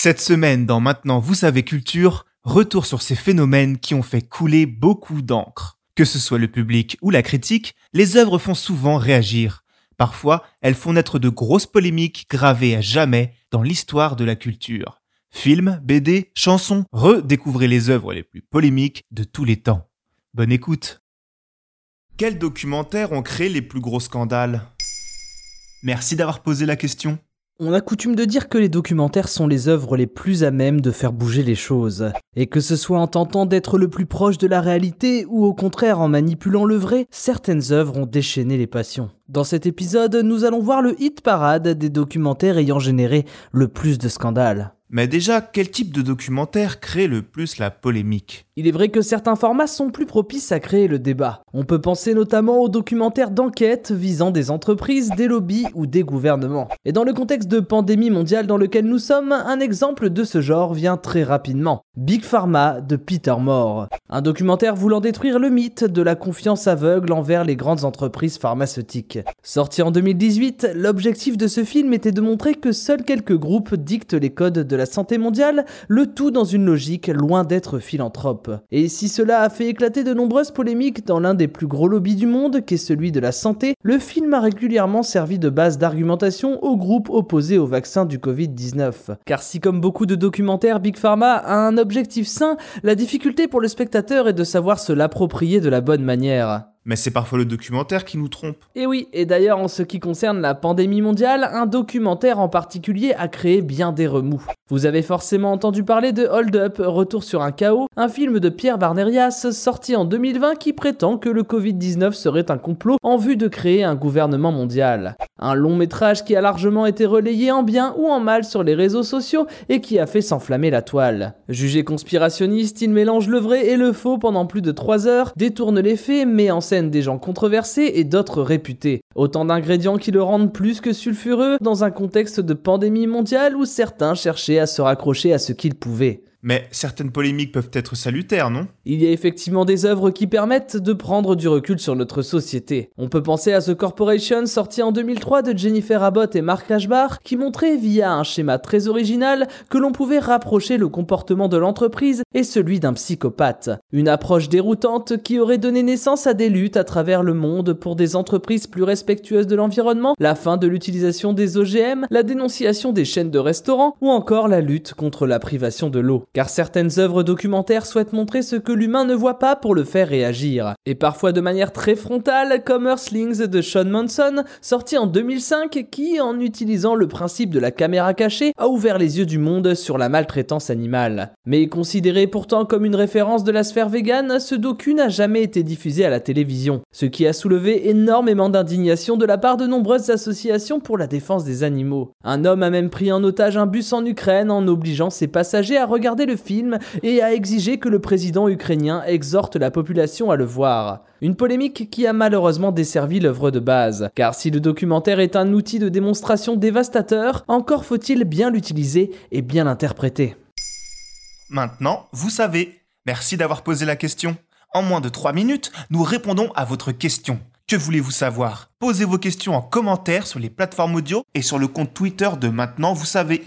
Cette semaine, dans Maintenant Vous savez Culture, retour sur ces phénomènes qui ont fait couler beaucoup d'encre. Que ce soit le public ou la critique, les œuvres font souvent réagir. Parfois, elles font naître de grosses polémiques gravées à jamais dans l'histoire de la culture. Films, BD, chansons, redécouvrez les œuvres les plus polémiques de tous les temps. Bonne écoute. Quels documentaires ont créé les plus gros scandales? Merci d'avoir posé la question. On a coutume de dire que les documentaires sont les œuvres les plus à même de faire bouger les choses. Et que ce soit en tentant d'être le plus proche de la réalité ou au contraire en manipulant le vrai, certaines œuvres ont déchaîné les passions. Dans cet épisode, nous allons voir le hit parade des documentaires ayant généré le plus de scandales. Mais déjà, quel type de documentaire crée le plus la polémique? Il est vrai que certains formats sont plus propices à créer le débat. On peut penser notamment aux documentaires d'enquête visant des entreprises, des lobbies ou des gouvernements. Et dans le contexte de pandémie mondiale dans lequel nous sommes, un exemple de ce genre vient très rapidement. Big Pharma de Peter Moore. Un documentaire voulant détruire le mythe de la confiance aveugle envers les grandes entreprises pharmaceutiques. Sorti en 2018, l'objectif de ce film était de montrer que seuls quelques groupes dictent les codes de la santé mondiale, le tout dans une logique loin d'être philanthrope. Et si cela a fait éclater de nombreuses polémiques dans l'un des plus gros lobbies du monde, qu'est celui de la santé, le film a régulièrement servi de base d'argumentation aux groupes opposés au vaccin du Covid-19. Car si comme beaucoup de documentaires, Big Pharma a un objectif sain, la difficulté pour le spectateur est de savoir se l'approprier de la bonne manière. Mais c'est parfois le documentaire qui nous trompe. Et oui, et d'ailleurs en ce qui concerne la pandémie mondiale, un documentaire en particulier a créé bien des remous. Vous avez forcément entendu parler de Hold Up, Retour sur un chaos, un film de Pierre Barnerias sorti en 2020 qui prétend que le Covid-19 serait un complot en vue de créer un gouvernement mondial. Un long métrage qui a largement été relayé en bien ou en mal sur les réseaux sociaux et qui a fait s'enflammer la toile. Jugé conspirationniste, il mélange le vrai et le faux pendant plus de 3 heures, détourne les faits, met en des gens controversés et d'autres réputés. Autant d'ingrédients qui le rendent plus que sulfureux dans un contexte de pandémie mondiale où certains cherchaient à se raccrocher à ce qu'ils pouvaient. Mais certaines polémiques peuvent être salutaires, non? Il y a effectivement des œuvres qui permettent de prendre du recul sur notre société. On peut penser à The Corporation sorti en 2003 de Jennifer Abbott et Mark Ashbar qui montrait via un schéma très original que l'on pouvait rapprocher le comportement de l'entreprise et celui d'un psychopathe. Une approche déroutante qui aurait donné naissance à des luttes à travers le monde pour des entreprises plus respectueuses de l'environnement, la fin de l'utilisation des OGM, la dénonciation des chaînes de restaurants ou encore la lutte contre la privation de l'eau car certaines œuvres documentaires souhaitent montrer ce que l'humain ne voit pas pour le faire réagir. Et parfois de manière très frontale, comme Earthlings de Sean Manson, sorti en 2005, qui, en utilisant le principe de la caméra cachée, a ouvert les yeux du monde sur la maltraitance animale. Mais considéré pourtant comme une référence de la sphère végane, ce docu n'a jamais été diffusé à la télévision, ce qui a soulevé énormément d'indignation de la part de nombreuses associations pour la défense des animaux. Un homme a même pris en otage un bus en Ukraine en obligeant ses passagers à le film et a exigé que le président ukrainien exhorte la population à le voir. Une polémique qui a malheureusement desservi l'œuvre de base, car si le documentaire est un outil de démonstration dévastateur, encore faut-il bien l'utiliser et bien l'interpréter. Maintenant, vous savez. Merci d'avoir posé la question. En moins de 3 minutes, nous répondons à votre question. Que voulez-vous savoir? Posez vos questions en commentaire sur les plateformes audio et sur le compte Twitter de Maintenant, vous savez.